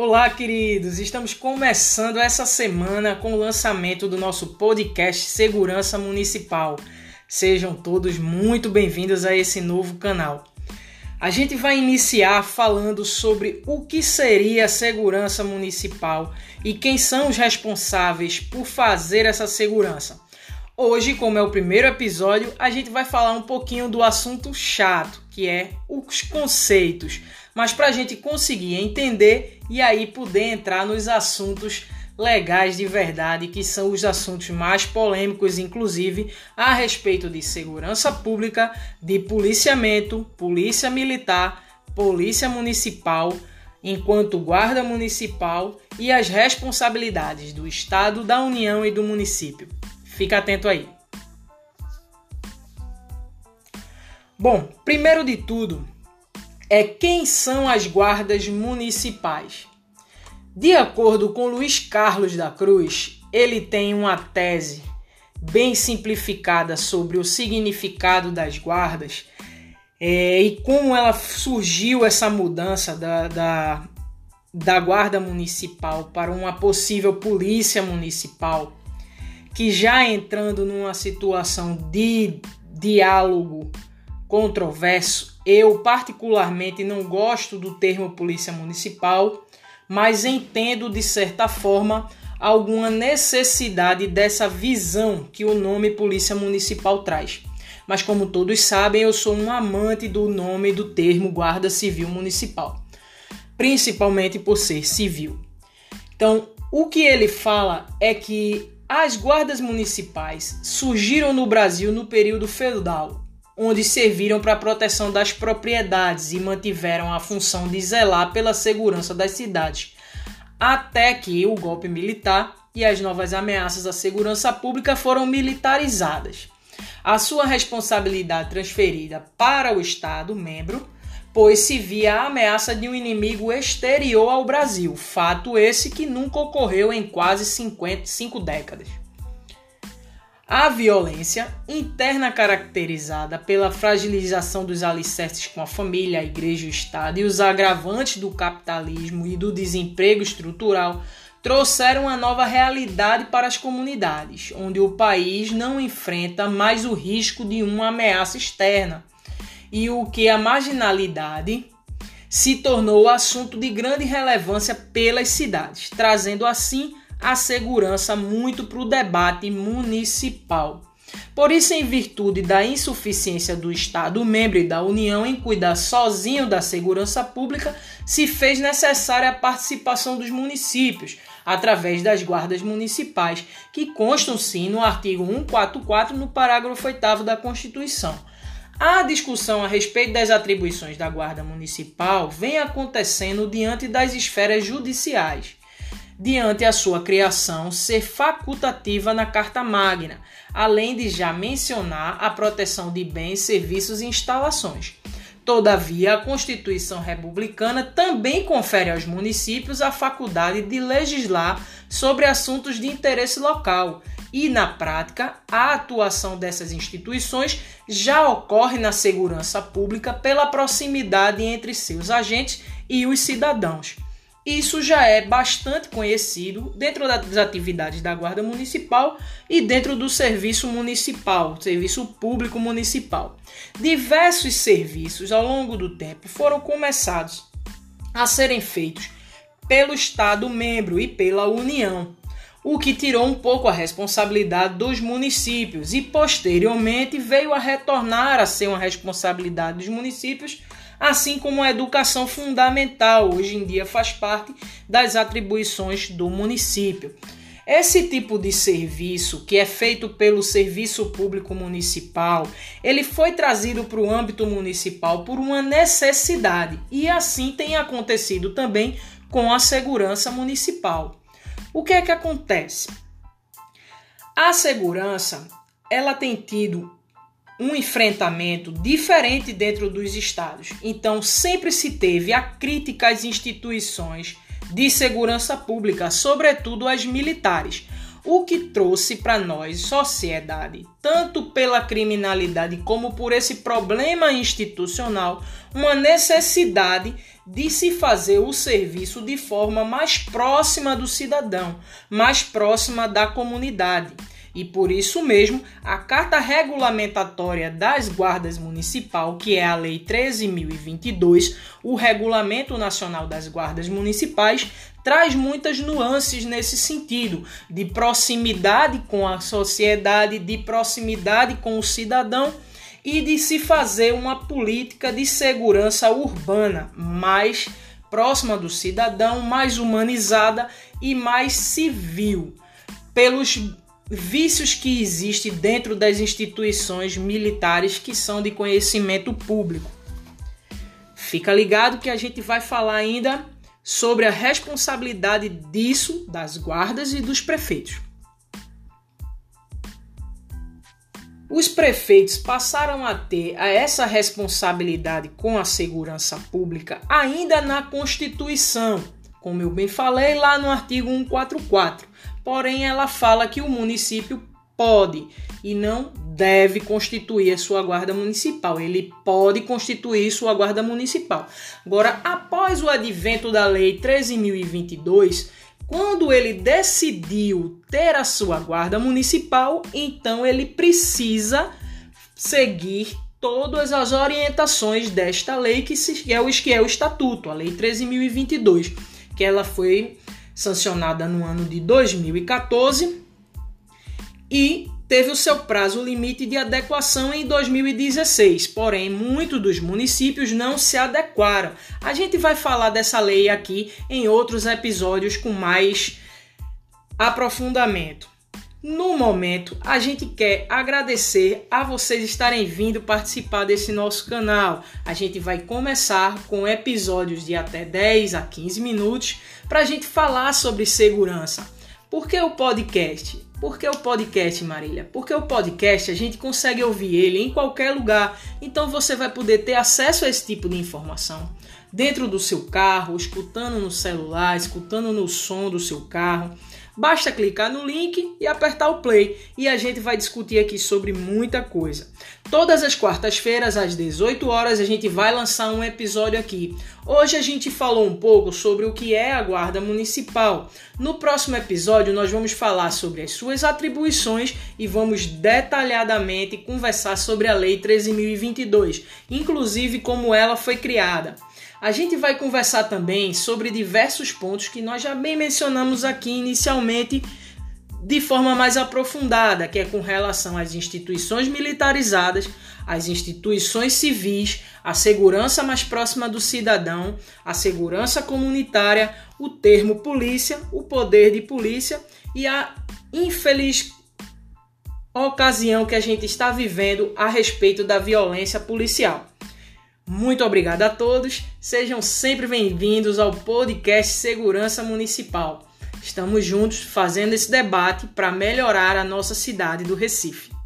Olá, queridos! Estamos começando essa semana com o lançamento do nosso podcast Segurança Municipal. Sejam todos muito bem-vindos a esse novo canal. A gente vai iniciar falando sobre o que seria a segurança municipal e quem são os responsáveis por fazer essa segurança. Hoje, como é o primeiro episódio, a gente vai falar um pouquinho do assunto chato, que é os conceitos. Mas para a gente conseguir entender e aí poder entrar nos assuntos legais de verdade, que são os assuntos mais polêmicos, inclusive a respeito de segurança pública, de policiamento, polícia militar, polícia municipal, enquanto guarda municipal e as responsabilidades do Estado, da União e do município. Fica atento aí. Bom, primeiro de tudo, é quem são as guardas municipais. De acordo com Luiz Carlos da Cruz, ele tem uma tese bem simplificada sobre o significado das guardas é, e como ela surgiu essa mudança da, da, da guarda municipal para uma possível polícia municipal que já entrando numa situação de diálogo controverso, eu particularmente não gosto do termo polícia municipal, mas entendo de certa forma alguma necessidade dessa visão que o nome polícia municipal traz. Mas como todos sabem, eu sou um amante do nome do termo Guarda Civil Municipal, principalmente por ser civil. Então, o que ele fala é que as guardas municipais surgiram no Brasil no período feudal, onde serviram para a proteção das propriedades e mantiveram a função de zelar pela segurança das cidades, até que o golpe militar e as novas ameaças à segurança pública foram militarizadas. A sua responsabilidade transferida para o Estado membro, pois se via a ameaça de um inimigo exterior ao Brasil, fato esse que nunca ocorreu em quase 55 décadas. A violência interna caracterizada pela fragilização dos alicerces com a família, a igreja e o Estado e os agravantes do capitalismo e do desemprego estrutural trouxeram uma nova realidade para as comunidades, onde o país não enfrenta mais o risco de uma ameaça externa e o que a marginalidade se tornou assunto de grande relevância pelas cidades, trazendo assim a segurança muito para o debate municipal. Por isso, em virtude da insuficiência do Estado membro e da União em cuidar sozinho da segurança pública, se fez necessária a participação dos municípios, através das guardas municipais, que constam sim no artigo 144, no parágrafo 8 da Constituição. A discussão a respeito das atribuições da Guarda Municipal vem acontecendo diante das esferas judiciais, diante a sua criação ser facultativa na Carta Magna, além de já mencionar a proteção de bens, serviços e instalações. Todavia, a Constituição Republicana também confere aos municípios a faculdade de legislar sobre assuntos de interesse local, e, na prática, a atuação dessas instituições já ocorre na segurança pública pela proximidade entre seus agentes e os cidadãos. Isso já é bastante conhecido dentro das atividades da Guarda Municipal e dentro do serviço municipal, serviço público municipal. Diversos serviços ao longo do tempo foram começados a serem feitos pelo Estado membro e pela União, o que tirou um pouco a responsabilidade dos municípios e posteriormente veio a retornar a ser uma responsabilidade dos municípios, assim como a educação fundamental hoje em dia faz parte das atribuições do município. Esse tipo de serviço, que é feito pelo Serviço Público Municipal, ele foi trazido para o âmbito municipal por uma necessidade e assim tem acontecido também com a segurança municipal. O que é que acontece? A segurança, ela tem tido um enfrentamento diferente dentro dos estados. Então, sempre se teve a crítica às instituições de segurança pública, sobretudo as militares, o que trouxe para nós, sociedade, tanto pela criminalidade como por esse problema institucional, uma necessidade de se fazer o serviço de forma mais próxima do cidadão, mais próxima da comunidade. E por isso mesmo, a Carta Regulamentatória das Guardas Municipal, que é a Lei 13.022, o Regulamento Nacional das Guardas Municipais, traz muitas nuances nesse sentido, de proximidade com a sociedade, de proximidade com o cidadão e de se fazer uma política de segurança urbana mais próxima do cidadão, mais humanizada e mais civil, pelos vícios que existem dentro das instituições militares que são de conhecimento público. Fica ligado que a gente vai falar ainda sobre a responsabilidade disso das guardas e dos prefeitos. Os prefeitos passaram a ter essa responsabilidade com a segurança pública ainda na Constituição, como eu bem falei lá no artigo 144. Porém, ela fala que o município pode e não deve constituir a sua guarda municipal. Ele pode constituir sua guarda municipal. Agora, após o advento da lei 13022, quando ele decidiu ter a sua guarda municipal, então ele precisa seguir todas as orientações desta lei que, é o, é o estatuto, a lei 13.022, que ela foi sancionada no ano de 2014 e teve o seu prazo limite de adequação em 2016, porém muitos dos municípios não se adequaram. A gente vai falar dessa lei aqui em outros episódios com mais aprofundamento. No momento, a gente quer agradecer a vocês estarem vindo participar desse nosso canal. A gente vai começar com episódios de até 10 a 15 minutos para a gente falar sobre segurança. Por que o podcast? Por que o podcast, Marília? Porque o podcast a gente consegue ouvir ele em qualquer lugar, então você vai poder ter acesso a esse tipo de informação dentro do seu carro, escutando no celular, escutando no som do seu carro. Basta clicar no link e apertar o play e a gente vai discutir aqui sobre muita coisa. Todas as quartas-feiras às 18 horas a gente vai lançar um episódio aqui. Hoje a gente falou um pouco sobre o que é a Guarda Municipal. No próximo episódio nós vamos falar sobre as suas atribuições e vamos detalhadamente conversar sobre a Lei 13.022, inclusive como ela foi criada. A gente vai conversar também sobre diversos pontos que nós já bem mencionamos aqui inicialmente de forma mais aprofundada, que é com relação às instituições militarizadas, às instituições civis, a segurança mais próxima do cidadão, a segurança comunitária, o termo polícia, o poder de polícia e a infeliz ocasião que a gente está vivendo a respeito da violência policial. Muito obrigado a todos, sejam sempre bem-vindos ao podcast Segurança Municipal. Estamos juntos fazendo esse debate para melhorar a nossa cidade do Recife.